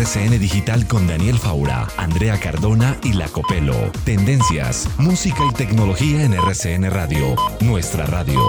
RCN Digital con Daniel Faura, Andrea Cardona y La Copelo. Tendencias, música y tecnología en RCN Radio. Nuestra radio.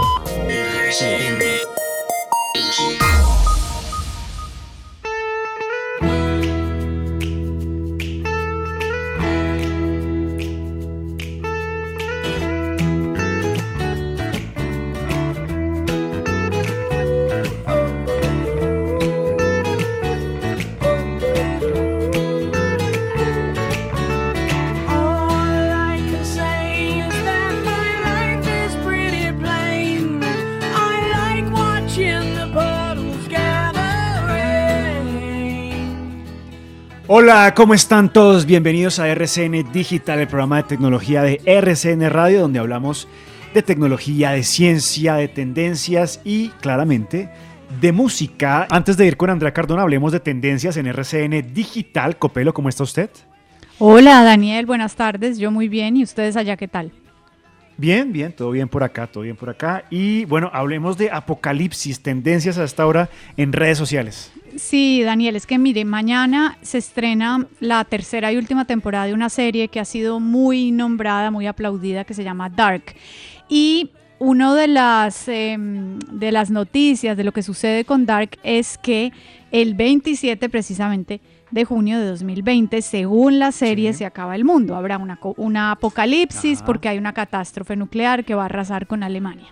Hola, ¿cómo están todos? Bienvenidos a RCN Digital, el programa de tecnología de RCN Radio, donde hablamos de tecnología, de ciencia, de tendencias y claramente de música. Antes de ir con Andrea Cardona, hablemos de tendencias en RCN Digital. Copelo, ¿cómo está usted? Hola Daniel, buenas tardes, yo muy bien, ¿y ustedes allá qué tal? Bien, bien, todo bien por acá, todo bien por acá. Y bueno, hablemos de apocalipsis, tendencias a esta hora en redes sociales. Sí, Daniel, es que mire, mañana se estrena la tercera y última temporada de una serie que ha sido muy nombrada, muy aplaudida, que se llama Dark. Y una de las, eh, de las noticias de lo que sucede con Dark es que el 27 precisamente de junio de 2020, según la serie, Sí. se acaba el mundo. Habrá una, una apocalipsis Ajá. porque hay una catástrofe nuclear que va a arrasar con Alemania.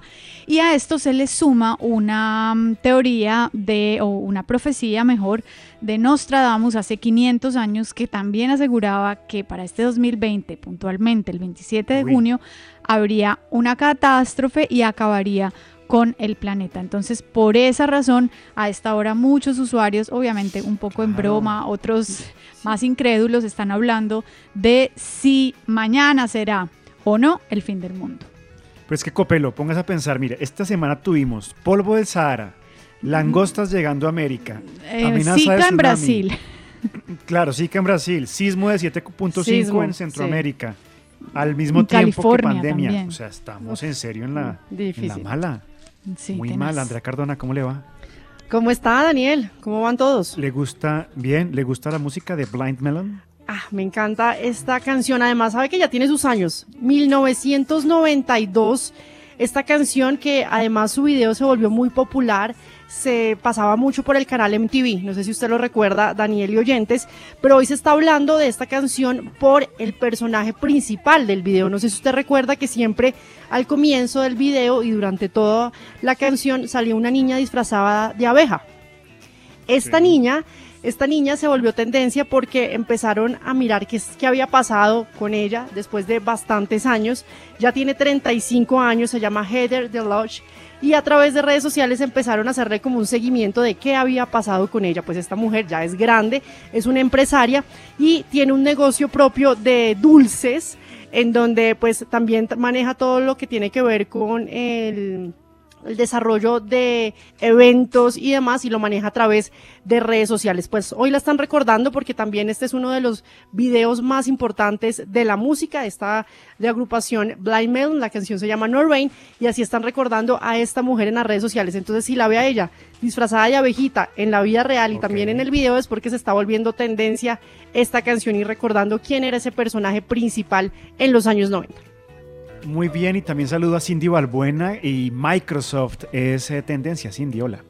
Y a esto se le suma una mm, teoría de, o una profecía mejor, de Nostradamus hace 500 años que también aseguraba que para este 2020, puntualmente el 27 de Uy. junio, habría una catástrofe y acabaría con el planeta. Entonces, por esa razón, a esta hora muchos usuarios, obviamente un poco en broma, otros más incrédulos, están hablando de si mañana será o no el fin del mundo. Pero es que Copelo, pongas a pensar, mire, esta semana tuvimos polvo del Sahara, langostas llegando a América, Eh, amenaza de Zika en. Brasil. Claro, Zika en Brasil, sismo de 7.5 Sismo, en sí. Centroamérica, al mismo tiempo que California pandemia. también. O sea, estamos en serio en la, en la Difícil. mala. Sí, Muy mal, Andrea Cardona, ¿cómo le va? ¿Cómo está Daniel? ¿Cómo van todos? ¿Le gusta bien? ¿Le gusta la música de Blind Melon? Ah, me encanta esta canción. Además, sabe que ya tiene sus años. 1992. Esta canción que además su video se volvió muy popular. Se pasaba mucho por el canal MTV. No sé si usted lo recuerda, Daniel y oyentes. Pero hoy se está hablando de esta canción por el personaje principal del video. No sé si usted recuerda que siempre al comienzo del video y durante toda la canción salió una niña disfrazada de abeja. Esta Sí. niña, esta niña se volvió tendencia porque empezaron a mirar qué, qué había pasado con ella después de bastantes años. Ya tiene 35 años, se llama Heather DeLodge y a través de redes sociales empezaron a hacerle como un seguimiento de qué había pasado con ella. Pues esta mujer ya es grande, es una empresaria y tiene un negocio propio de dulces en donde pues también maneja todo lo que tiene que ver con el el desarrollo de eventos y demás y lo maneja a través de redes sociales. Pues hoy la están recordando porque también este es uno de los videos más importantes de la música, esta de agrupación Blind Melon, la canción se llama No Rain y así están recordando a esta mujer en las redes sociales. Entonces si la ve a ella disfrazada de abejita en la vida real y también en el video es porque se está volviendo tendencia esta canción y recordando quién era ese personaje principal en los años 90. Muy bien, y también saludo a Cindy Balbuena y Microsoft es eh, tendencia. Cindy, hola.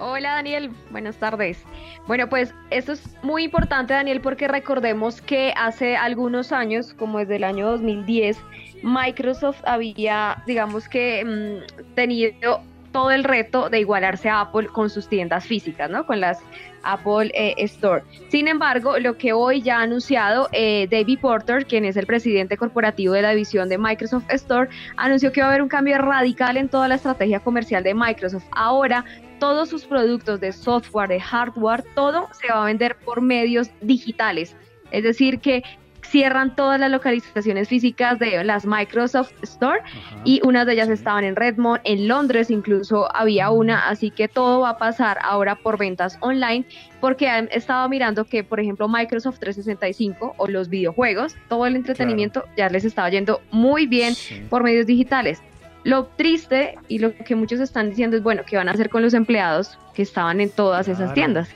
Hola Daniel, buenas tardes. Bueno, pues esto es muy importante Daniel porque recordemos que hace algunos años, como desde el año 2010, Microsoft había, digamos que, mm, tenido todo el reto de igualarse a Apple con sus tiendas físicas, ¿no? Con las Apple eh, Store. Sin embargo, lo que hoy ya ha anunciado eh, David Porter, quien es el presidente corporativo de la división de Microsoft Store, anunció que va a haber un cambio radical en toda la estrategia comercial de Microsoft. Ahora, todos sus productos de software, de hardware, todo se va a vender por medios digitales. Es decir, que cierran todas las localizaciones físicas de las Microsoft Store y unas de ellas estaban en Redmond, en Londres incluso había una, así que todo va a pasar ahora por ventas online porque han estado mirando que, por ejemplo, Microsoft 365 o los videojuegos, todo el entretenimiento ya les estaba yendo muy bien por medios digitales. Lo triste y lo que muchos están diciendo es, bueno, ¿qué van a hacer con los empleados que estaban en todas esas tiendas?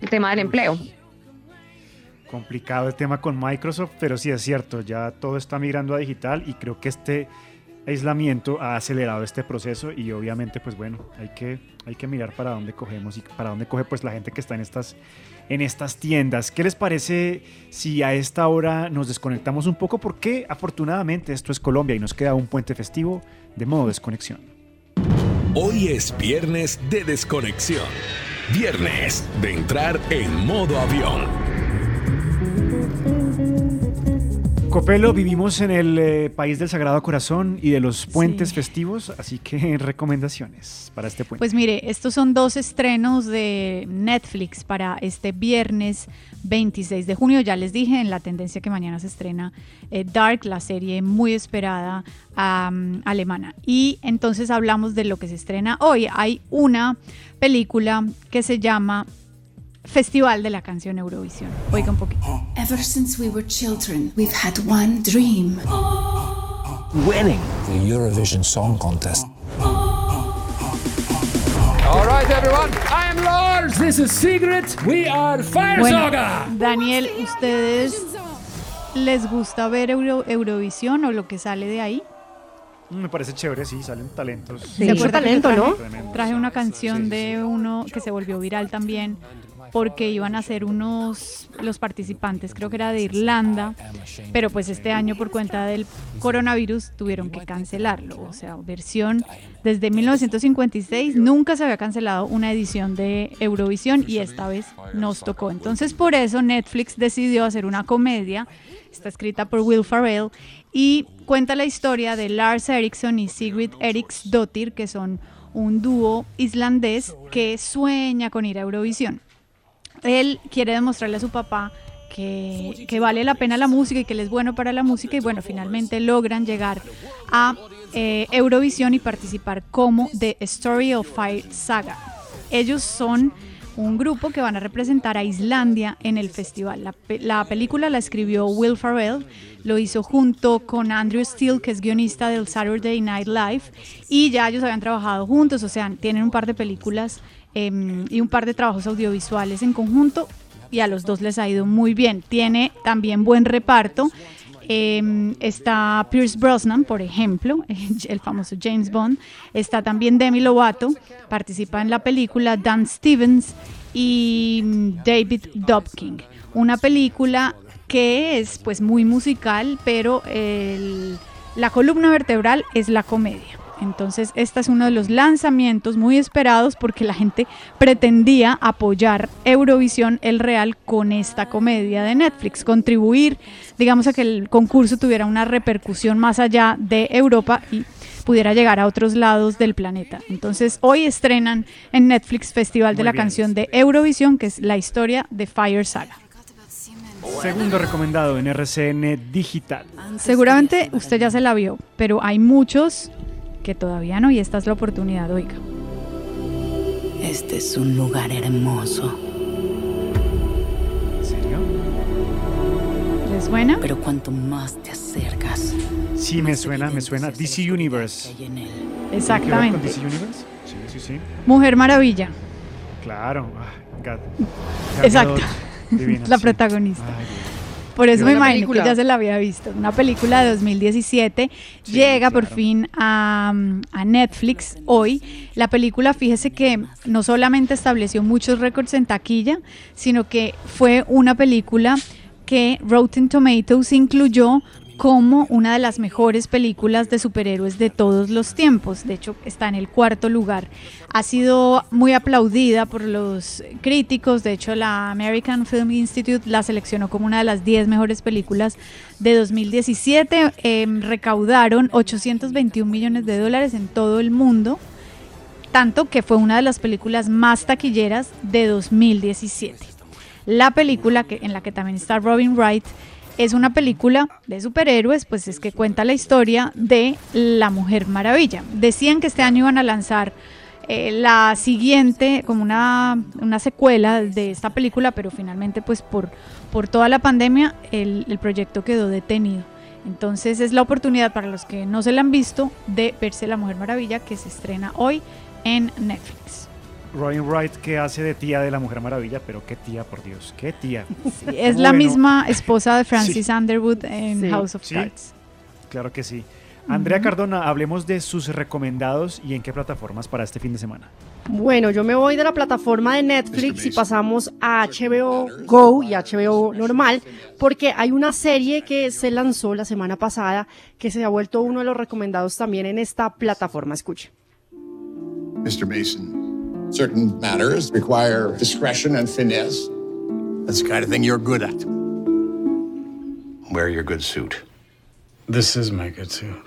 El tema del empleo complicado el tema con Microsoft, pero sí es cierto, ya todo está migrando a digital y creo que este aislamiento ha acelerado este proceso y obviamente pues bueno, hay que, hay que mirar para dónde cogemos y para dónde coge pues la gente que está en estas, en estas tiendas. ¿Qué les parece si a esta hora nos desconectamos un poco? Porque afortunadamente esto es Colombia y nos queda un puente festivo de modo desconexión. Hoy es viernes de desconexión. Viernes de entrar en modo avión. Copelo, vivimos en el eh, país del Sagrado Corazón y de los puentes festivos, así que recomendaciones para este puente. Pues mire, estos son dos estrenos de Netflix para este viernes 26 de junio. Ya les dije en la tendencia que mañana se estrena eh, Dark, la serie muy esperada alemana. Y entonces hablamos de lo que se estrena hoy. Hay una película que se llama Festival de la Canción Eurovisión. Oiga un poquito. Ever since we were children, we've had one dream. Winning the Eurovision Song Contest. All right, everyone. I am Lars. This is Sigrid. We are Fire bueno, Daniel, ¿ustedes les gusta ver Eurovisión o lo que sale de ahí? Mm, me parece chévere, sí, salen talentos. Sí, talento, ¿no? Traje una canción de uno que se volvió viral también, porque iban a ser unos, los participantes, creo que era de Irlanda, pero pues este año por cuenta del coronavirus tuvieron que cancelarlo. O sea, versión desde 1956 nunca se había cancelado una edición de Eurovisión y esta vez nos tocó. Entonces por eso Netflix decidió hacer una comedia, está escrita por Will Ferrell y cuenta la historia de Lars Eriksson y Sigrid Eriksdottir, que son un dúo islandés que sueña con ir a Eurovisión él quiere demostrarle a su papá que, vale la pena la música y que él es bueno para la música y bueno, finalmente logran llegar a eh, Eurovisión y participar como The Story of Fire Saga. Ellos son un grupo que van a representar a Islandia en el festival. La, la, película la escribió Will Farrell, lo hizo junto con Andrew Steele, que es guionista del Saturday Night Live, y ya ellos habían trabajado juntos, o sea, tienen un par de películas Em, y un par de trabajos audiovisuales en conjunto y a los dos les ha ido muy bien. Tiene también buen reparto. Em, está Pierce Brosnan, por ejemplo, el famoso James Bond. Está también Demi Lovato, participa en la película Dan Stevens y mm, David Dobkin. Una película que es pues muy musical, pero la columna vertebral es la comedia. Entonces, este es uno de los lanzamientos muy esperados porque la gente pretendía apoyar Eurovisión el Real con esta comedia de Netflix, contribuir, digamos, a que el concurso tuviera una repercusión más allá de Europa y pudiera llegar a otros lados del planeta. Entonces, hoy estrenan en Netflix Festival de la Canción de Eurovisión, que es la historia de Fire Saga. Segundo recomendado en RCN Digital. Seguramente usted ya se la vio, pero hay muchos que todavía no y esta es la oportunidad, oiga. Este es un lugar hermoso. ¿En serio? ¿Les suena? Pero cuanto más te acercas. Sí, me suena, me suena. DC Universe. Exactamente. DC Universe? Sí, sí, sí. Mujer Maravilla. Claro. Exacto. la protagonista. Por eso ¿Vio me imagino película? que ya se la había visto. Una película de 2017 llega por fin a, a Netflix hoy. La película, fíjese que no solamente estableció muchos récords en taquilla, sino que fue una película que Rotten Tomatoes incluyó como una de las mejores películas de superhéroes de todos los tiempos. De hecho, está en el cuarto lugar. Ha sido muy aplaudida por los críticos. De hecho, la American Film Institute la seleccionó como una de las 10 mejores películas de 2017. Eh, recaudaron 821 millones de dólares en todo el mundo. Tanto que fue una de las películas más taquilleras de 2017. La película que, en la que también está Robin Wright es una película de superhéroes, pues es que cuenta la historia de la Mujer Maravilla. Decían que este año iban a lanzar eh, la siguiente, como una, una secuela de esta película, pero finalmente pues por, por toda la pandemia el, el proyecto quedó detenido. Entonces es la oportunidad para los que no se la han visto de verse La Mujer Maravilla que se estrena hoy en Netflix. Robin Wright que hace de tía de la Mujer Maravilla, pero qué tía, por Dios, qué tía. Es la misma esposa de Francis Sí. Underwood en Sí. House of Sí. Cards. Claro que sí. Andrea Cardona, hablemos de sus recomendados y en qué plataformas para este fin de semana. Bueno, yo me voy de la plataforma de Netflix y pasamos a HBO Go y HBO normal, porque hay una serie que se lanzó la semana pasada que se ha vuelto uno de los recomendados también en esta plataforma. Escuche. Mr. Mason, certain matters require discretion and finesse. That's the kind of thing you're good at. Wear your good suit. This is my good suit.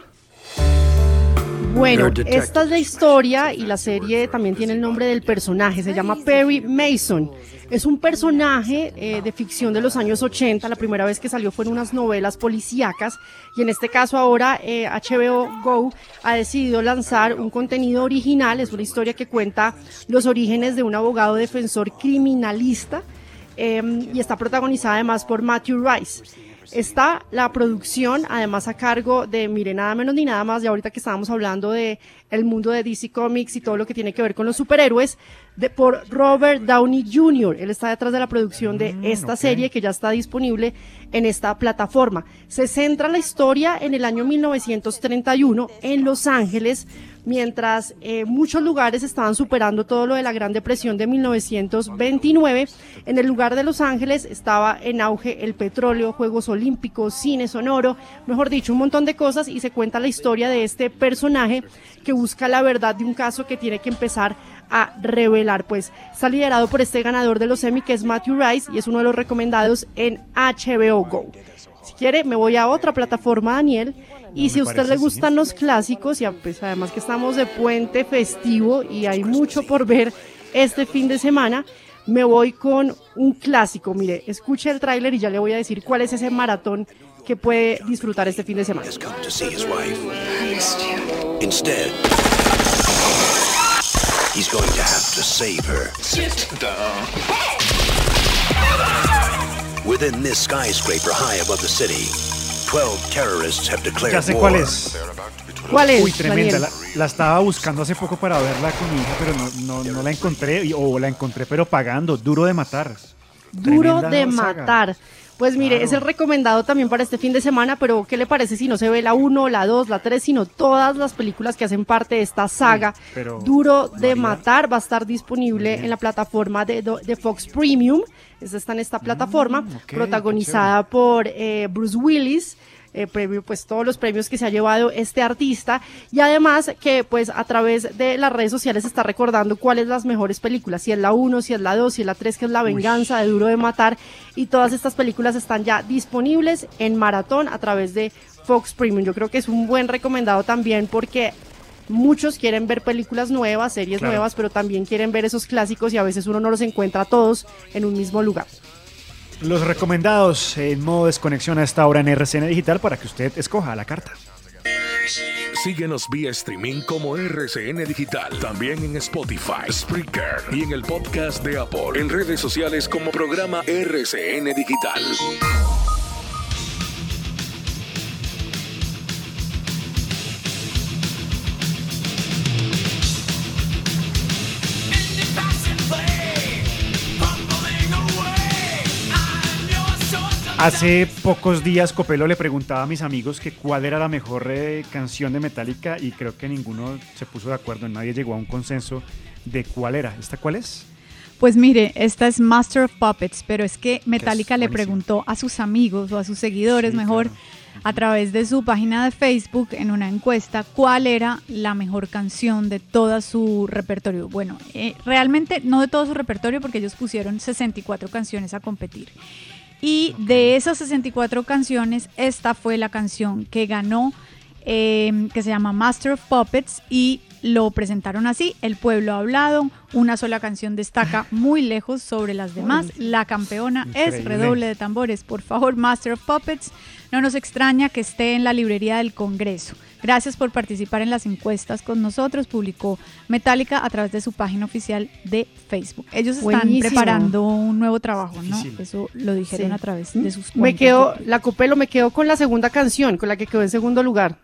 Bueno, esta es la historia y la serie también tiene el nombre del personaje, se llama Perry Mason. Es un personaje eh, de ficción de los años 80, la primera vez que salió fue en unas novelas policíacas. Y en este caso ahora eh, HBO Go ha decidido lanzar un contenido original, es una historia que cuenta los orígenes de un abogado defensor criminalista eh, y está protagonizada además por Matthew Rice. Está la producción, además a cargo de, mire, nada menos ni nada más, de ahorita que estábamos hablando de el mundo de DC Comics y todo lo que tiene que ver con los superhéroes, de, por Robert Downey Jr. Él está detrás de la producción de esta serie que ya está disponible en esta plataforma. Se centra la historia en el año 1931 en Los Ángeles, mientras eh, muchos lugares estaban superando todo lo de la Gran Depresión de 1929. En el lugar de Los Ángeles estaba en auge el petróleo, Juegos Olímpicos, cine sonoro, mejor dicho, un montón de cosas y se cuenta la historia de este personaje que busca la verdad de un caso que tiene que empezar a revelar. Pues está liderado por este ganador de los Emmy que es Matthew Rice y es uno de los recomendados en HBO Go. Si quiere, me voy a otra plataforma, Daniel. Y si a usted le gustan los clásicos, y pues además que estamos de puente festivo y hay mucho por ver este fin de semana, me voy con un clásico. Mire, escuche el tráiler y ya le voy a decir cuál es ese maratón que puede disfrutar este fin de semana. to see his wife. Instead, he's going to have to save her. Sit down. Within this skyscraper high above the city, 12 terrorists have declared Ya sé war. cuál es. ¿Cuál es, Uy, tremenda. La, la estaba buscando hace poco para verla con mi hija, pero no, no, no la encontré. y- O la encontré, pero pagando. Duro de matar. Duro Tremenda de saga. matar. Pues mire, Claro. es el recomendado también para este fin de semana, pero ¿qué le parece si no se ve la 1, la 2, la 3, sino todas las películas que hacen parte de esta saga? pero Duro de matar va a estar disponible en la plataforma de, de Fox Premium. Esta está en esta plataforma, Mm, protagonizada por eh, Bruce Willis. Eh, premio, pues todos los premios que se ha llevado este artista y además que pues a través de las redes sociales está recordando cuáles las mejores películas, si es la 1, si es la 2, si es la 3 que es La Venganza de Duro de Matar y todas estas películas están ya disponibles en maratón a través de Fox Premium. Yo creo que es un buen recomendado también porque muchos quieren ver películas nuevas, series Claro. nuevas, pero también quieren ver esos clásicos y a veces uno no los encuentra todos en un mismo lugar. Los recomendados en modo desconexión a esta hora en RCN Digital para que usted escoja la carta. Síguenos vía streaming como RCN Digital. También en Spotify, Spreaker y en el podcast de Apple. En redes sociales como programa RCN Digital. Hace pocos días Copelo le preguntaba a mis amigos que cuál era la mejor eh, canción de Metallica y creo que ninguno se puso de acuerdo, nadie llegó a un consenso de cuál era. ¿Esta cuál es? Pues mire, esta es Master of Puppets, pero es que Metallica le preguntó a sus amigos o a sus seguidores, mejor, a través de su página de Facebook en una encuesta, cuál era la mejor canción de todo su repertorio. Bueno, eh, realmente no de todo su repertorio porque ellos pusieron 64 canciones a competir. Y de esas 64 canciones, esta fue la canción que ganó, eh, que se llama Master of Puppets, y lo presentaron así, El pueblo ha hablado, una sola canción destaca muy lejos sobre las demás, la campeona es redoble de tambores, por favor, Master of Puppets, no nos extraña que esté en la librería del Congreso. Gracias por participar en las encuestas con nosotros, publicó Metallica a través de su página oficial de Facebook. Ellos están Buenísimo. preparando un nuevo trabajo, ¿no? Eso lo dijeron Sí. a través de sus Me cuentas quedo, de- la Copelo me quedo con la segunda canción, con la que quedó en segundo lugar.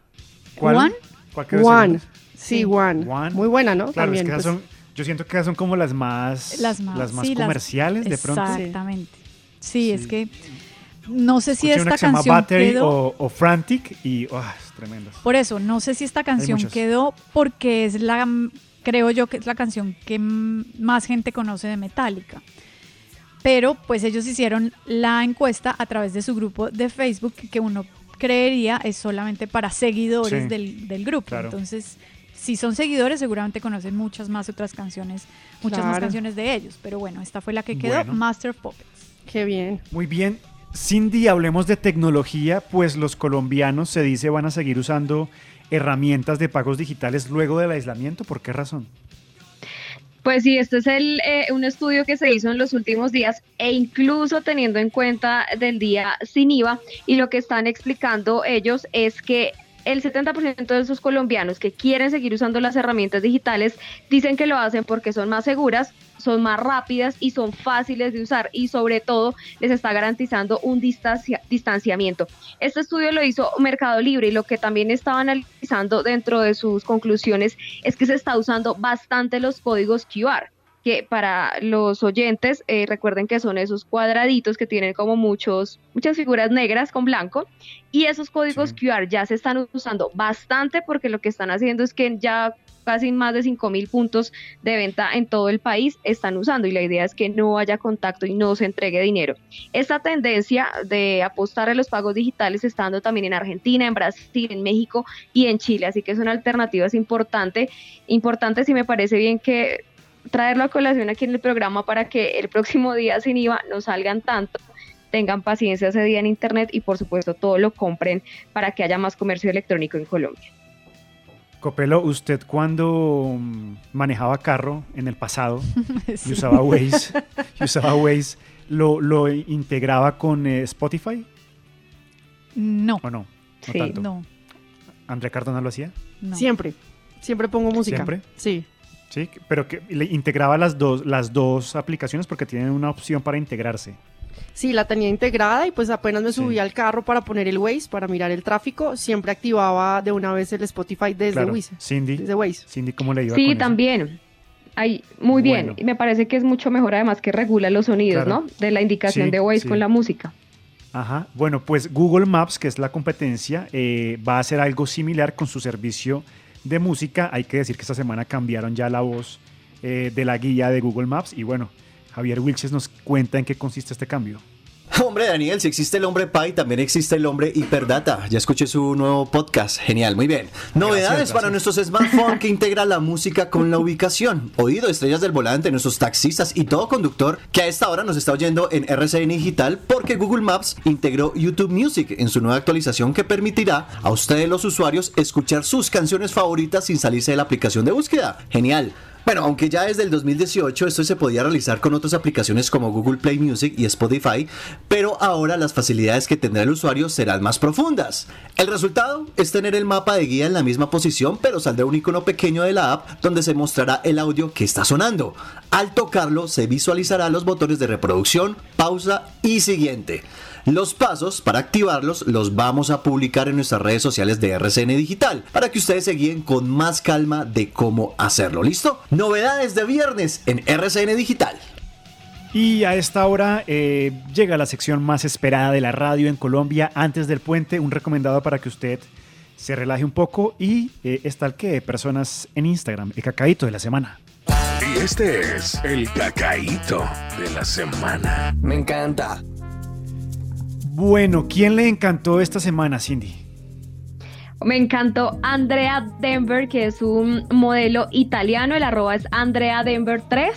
¿Cuál? One. ¿Cuál quedó en One. segundo? Sí, One. Muy buena, ¿no? Claro, es que esas pues. son, yo siento que esas son como las más, las más, sí, las- comerciales de pronto. Exactamente. Sí, es que no sé si Escuché una esta que se llama canción Battery quedó. o, o Frantic y oh, es tremendo. Por eso, no sé si esta canción quedó porque es la, creo yo que es la canción que más gente conoce de Metallica. Pero pues ellos hicieron la encuesta a través de su grupo de Facebook que uno creería es solamente para seguidores Sí, del, del grupo. claro. Entonces, si son seguidores seguramente conocen muchas más otras canciones, muchas más canciones de ellos. Pero bueno, esta fue la que quedó, Bueno. Master of Puppets. Qué bien. Muy bien. Cindy, hablemos de tecnología, pues los colombianos se dice van a seguir usando herramientas de pagos digitales luego del aislamiento. ¿Por qué razón? Pues sí, este es el, eh, un estudio que se hizo en los últimos días e incluso teniendo en cuenta del día sin IVA y lo que están explicando ellos es que el 70% de esos colombianos que quieren seguir usando las herramientas digitales dicen que lo hacen porque son más seguras, son más rápidas y son fáciles de usar y sobre todo les está garantizando un distancia- distanciamiento. Este estudio lo hizo Mercado Libre y lo que también estaba analizando dentro de sus conclusiones es que se está usando bastante los códigos QR que para los oyentes eh, recuerden que son esos cuadraditos que tienen como muchos muchas figuras negras con blanco y esos códigos QR ya se están usando bastante porque lo que están haciendo es que ya casi más de 5 mil puntos de venta en todo el país están usando y la idea es que no haya contacto y no se entregue dinero. Esta tendencia de apostar a los pagos digitales está dando también en Argentina, en Brasil, en México y en Chile, así que son alternativas importantes, importantes y me parece bien que traerlo a colación aquí en el programa para que el próximo día sin IVA no salgan tanto tengan paciencia ese día en internet y por supuesto todo lo compren para que haya más comercio electrónico en Colombia. Copelo, usted cuando mm, manejaba carro en el pasado Sí. y usaba Waze, y usaba Waze ¿lo, lo integraba con eh, Spotify No. o no? No Sí. tanto. No. ¿André Cardona lo hacía? No. Siempre. Siempre pongo música. ¿Siempre? Sí. Sí, pero que le integraba las dos, las dos aplicaciones porque tienen una opción para integrarse. Sí, la tenía integrada y pues apenas me subí al carro para poner el Waze, para mirar el tráfico, siempre activaba de una vez el Spotify desde Claro. Waze. Cindy, Desde Waze. Cindy, ¿cómo le iba Sí, con eso? también. Ay, muy bien. Bueno. Me parece que es mucho mejor además que regula los sonidos, Claro. ¿no? De la indicación Sí, de Waze sí. con la música. Ajá. Bueno, pues Google Maps, que es la competencia, eh, va a hacer algo similar con su servicio de música. Hay que decir que esta semana cambiaron ya la voz eh, de la guía de Google Maps. Y bueno, Javier Wilches nos cuenta en qué consiste este cambio. Hombre, Daniel, si existe el hombre Pi, también existe el hombre Hiperdata. Ya escuché su nuevo podcast. Genial, muy bien. Novedades para nuestros smartphones que integra la música con la ubicación. Oído, estrellas del volante, nuestros taxistas y todo conductor que a esta hora nos está oyendo en RCN Digital porque Google Maps integró YouTube Music en su nueva actualización que permitirá a ustedes los usuarios escuchar sus canciones favoritas sin salirse de la aplicación de búsqueda. Genial. Bueno, aunque ya desde el 2018 esto se podía realizar con otras aplicaciones como Google Play Music y Spotify, pero ahora las facilidades que tendrá el usuario serán más profundas. El resultado es tener el mapa de guía en la misma posición, pero saldrá un icono pequeño de la app donde se mostrará el audio que está sonando. Al tocarlo se visualizará los botones de reproducción, pausa y siguiente. Los pasos para activarlos los vamos a publicar en nuestras redes sociales de RCN Digital para que ustedes se guíen con más calma de cómo hacerlo. ¿Listo? Novedades de viernes en RCN Digital. Y a esta hora eh, llega la sección más esperada de la radio en Colombia antes del puente, un recomendado para que usted se relaje un poco y eh, está el que personas en Instagram, el cacaíto de la semana. Y este es el cacaíto de la semana. Me encanta. Bueno, ¿quién le encantó esta semana, Cindy? Me encantó Andrea Denver, que es un modelo italiano. El arroba es Andrea Denver 3.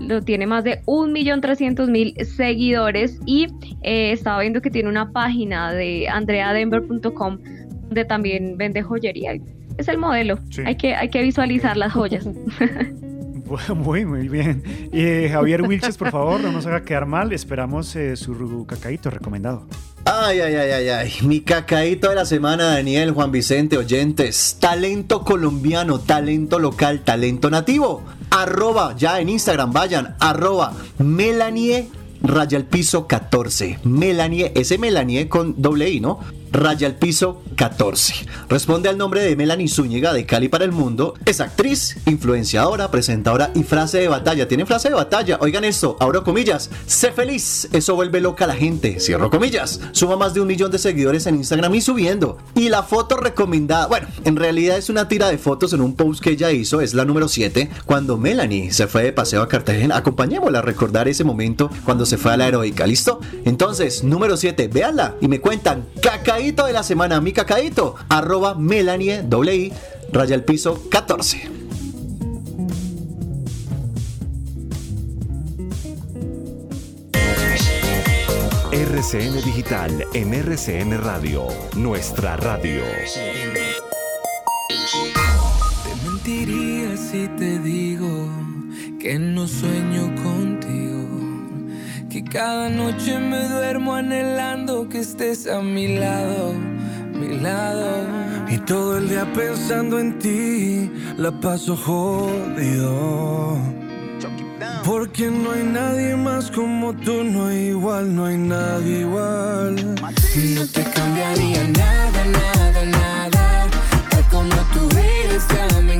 Lo tiene más de 1.300.000 seguidores y eh, estaba viendo que tiene una página de andreadenver.com donde también vende joyería. Es el modelo. Hay, que, hay que visualizar las joyas. Muy, muy bien. Eh, Javier Wilches, por favor, no nos haga quedar mal. Esperamos eh, su cacaíto recomendado. Ay, ay, ay, ay, ay. Mi cacaíto de la semana, Daniel, Juan Vicente, oyentes. Talento colombiano, talento local, talento nativo. Arroba, ya en Instagram, vayan, arroba Melanie Raya al piso 14. Melanie, ese Melanie con doble I, ¿no? Raya al piso 14. Responde al nombre de Melanie Zúñiga de Cali para el Mundo. Es actriz, influenciadora, presentadora y frase de batalla. Tiene frase de batalla. Oigan esto, abro comillas. Sé feliz. Eso vuelve loca a la gente. Cierro comillas. Suma más de un millón de seguidores en Instagram y subiendo. Y la foto recomendada, bueno, en realidad es una tira de fotos en un post que ella hizo. Es la número 7. Cuando Melanie se fue de paseo a Cartagena. Acompañémosla a recordar ese momento cuando se fue a la heroica. ¿Listo? Entonces, número 7. Véanla y me cuentan. Cacaí de la semana, mi cacaíto, arroba Melanie, doble I, raya el piso 14. RCN Digital en RCN Radio, nuestra radio. Te mentiría si te digo que no sueño que cada noche me duermo anhelando que estés a mi lado, mi lado. Y todo el día pensando en ti, la paso jodido. Porque no hay nadie más como tú, no hay igual, no hay nadie igual. No te cambiaría nada, nada, nada. Tal como tú eres, ya me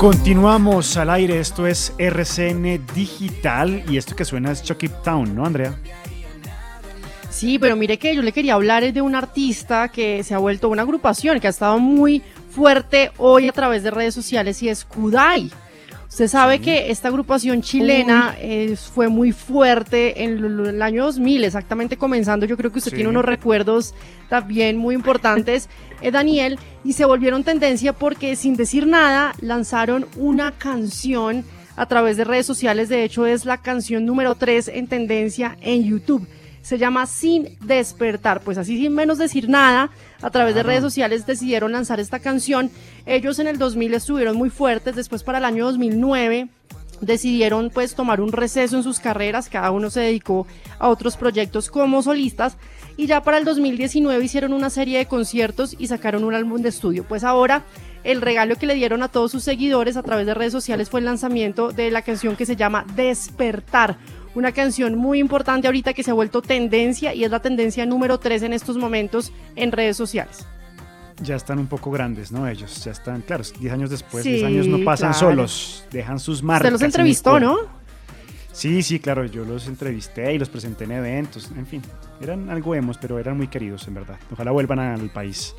Continuamos al aire, esto es RCN Digital y esto que suena es Chucky Town, ¿no, Andrea? Sí, pero mire que yo le quería hablar de un artista que se ha vuelto una agrupación que ha estado muy fuerte hoy a través de redes sociales y es Kudai. Usted sabe que esta agrupación chilena fue muy fuerte en el, año 2000, exactamente comenzando. Yo creo que usted tiene unos recuerdos también muy importantes, eh, Daniel, y se volvieron tendencia porque sin decir nada lanzaron una canción a través de redes sociales. De hecho, es la canción número 3 en tendencia en YouTube se llama Sin Despertar. Pues así sin menos decir nada, a través de redes sociales decidieron lanzar esta canción. Ellos en el 2000 estuvieron muy fuertes, después para el año 2009 decidieron pues tomar un receso en sus carreras, cada uno se dedicó a otros proyectos como solistas y ya para el 2019 hicieron una serie de conciertos y sacaron un álbum de estudio. Pues ahora el regalo que le dieron a todos sus seguidores a través de redes sociales fue el lanzamiento de la canción que se llama Despertar una canción muy importante ahorita que se ha vuelto tendencia y es la tendencia número 3 en estos momentos en redes sociales. Ya están un poco grandes, ¿no? Ellos ya están, claro, 10 años después, 10 años no pasan solos, dejan sus marcas. Se los entrevistó, ¿no? Sí, sí, claro, yo los entrevisté y los presenté en eventos, en fin, eran algo hemos, pero eran muy queridos, en verdad. Ojalá vuelvan al país.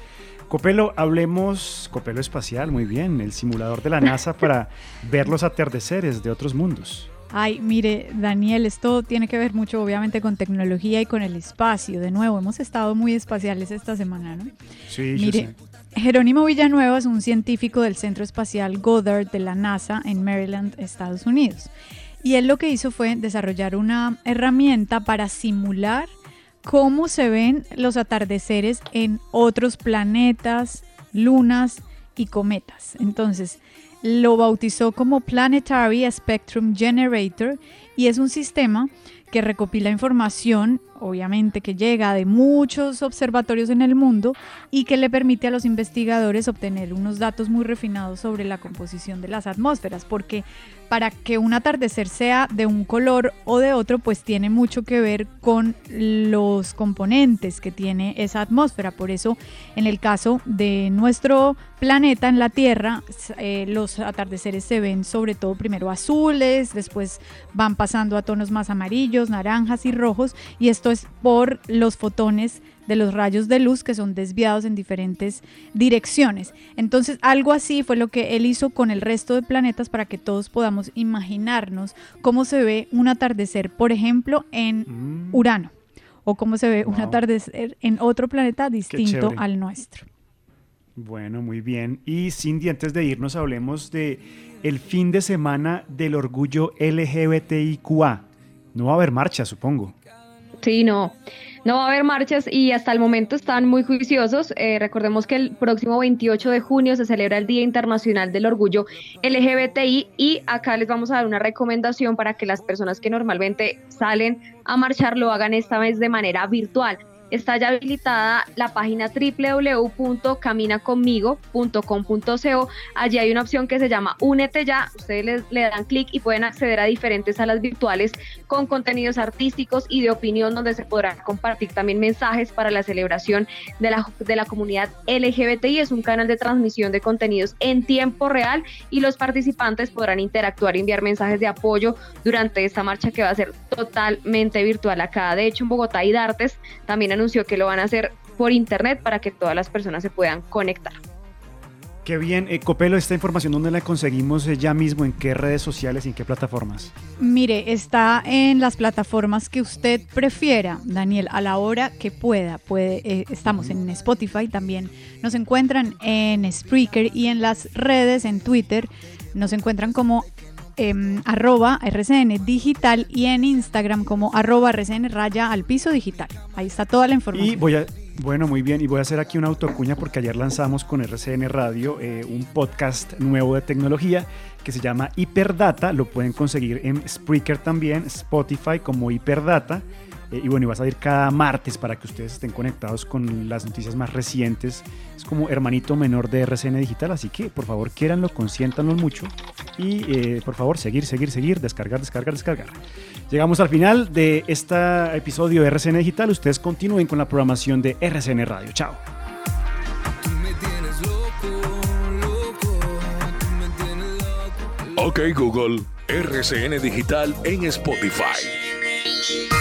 Copelo, hablemos, Copelo Espacial, muy bien, el simulador de la NASA para ver los atardeceres de otros mundos. Ay, mire, Daniel, esto tiene que ver mucho obviamente con tecnología y con el espacio. De nuevo, hemos estado muy espaciales esta semana, ¿no? Sí, mire, Jerónimo Villanueva es un científico del Centro Espacial Goddard de la NASA en Maryland, Estados Unidos. Y él lo que hizo fue desarrollar una herramienta para simular cómo se ven los atardeceres en otros planetas, lunas y cometas. Entonces, lo bautizó como Planetary Spectrum Generator y es un sistema que recopila información, obviamente que llega de muchos observatorios en el mundo y que le permite a los investigadores obtener unos datos muy refinados sobre la composición de las atmósferas, porque para que un atardecer sea de un color o de otro, pues tiene mucho que ver con los componentes que tiene esa atmósfera. Por eso, en el caso de nuestro planeta, en la Tierra, eh, los atardeceres se ven sobre todo primero azules, después van pasando a tonos más amarillos, naranjas y rojos, y esto es por los fotones de los rayos de luz que son desviados en diferentes direcciones. Entonces, algo así fue lo que él hizo con el resto de planetas para que todos podamos imaginarnos cómo se ve un atardecer, por ejemplo, en Mm. Urano, o cómo se ve un atardecer en otro planeta distinto al nuestro. Bueno, muy bien. Y Cindy, antes de irnos, hablemos de el fin de semana del orgullo LGBTIQA. No va a haber marcha, supongo. Sí, no. No va a haber marchas y hasta el momento están muy juiciosos. Eh, recordemos que el próximo 28 de junio se celebra el Día Internacional del Orgullo LGBTI y acá les vamos a dar una recomendación para que las personas que normalmente salen a marchar lo hagan esta vez de manera virtual. Está ya habilitada la página www.caminaconmigo.com.co. Allí hay una opción que se llama Únete ya. Ustedes le, le dan clic y pueden acceder a diferentes salas virtuales con contenidos artísticos y de opinión donde se podrán compartir también mensajes para la celebración de la, de la comunidad LGBTI. Es un canal de transmisión de contenidos en tiempo real y los participantes podrán interactuar y enviar mensajes de apoyo durante esta marcha que va a ser totalmente virtual acá. De hecho, en Bogotá y Dartes también anunció que lo van a hacer por internet para que todas las personas se puedan conectar. Qué bien. Eh, Copelo, esta información, ¿dónde la conseguimos eh, ya mismo? ¿En qué redes sociales y en qué plataformas? Mire, está en las plataformas que usted prefiera, Daniel, a la hora que pueda. Puede, eh, estamos en Spotify también. Nos encuentran en Spreaker y en las redes, en Twitter, nos encuentran como em, arroba RCN digital y en Instagram como arroba RCN raya al piso digital. Ahí está toda la información. Y voy a, bueno, muy bien, y voy a hacer aquí una autocuña porque ayer lanzamos con RCN Radio eh, un podcast nuevo de tecnología que se llama Hiperdata, lo pueden conseguir en Spreaker también, Spotify como Hiperdata, eh, y bueno, y va a salir cada martes para que ustedes estén conectados con las noticias más recientes, es como hermanito menor de RCN Digital, así que por favor quieranlo, consiéntanlo mucho, y eh, por favor seguir, seguir, seguir, descargar, descargar, descargar. Llegamos al final de este episodio de RCN Digital. Ustedes continúen con la programación de RCN Radio. Chao. Ok Google, RCN Digital en Spotify.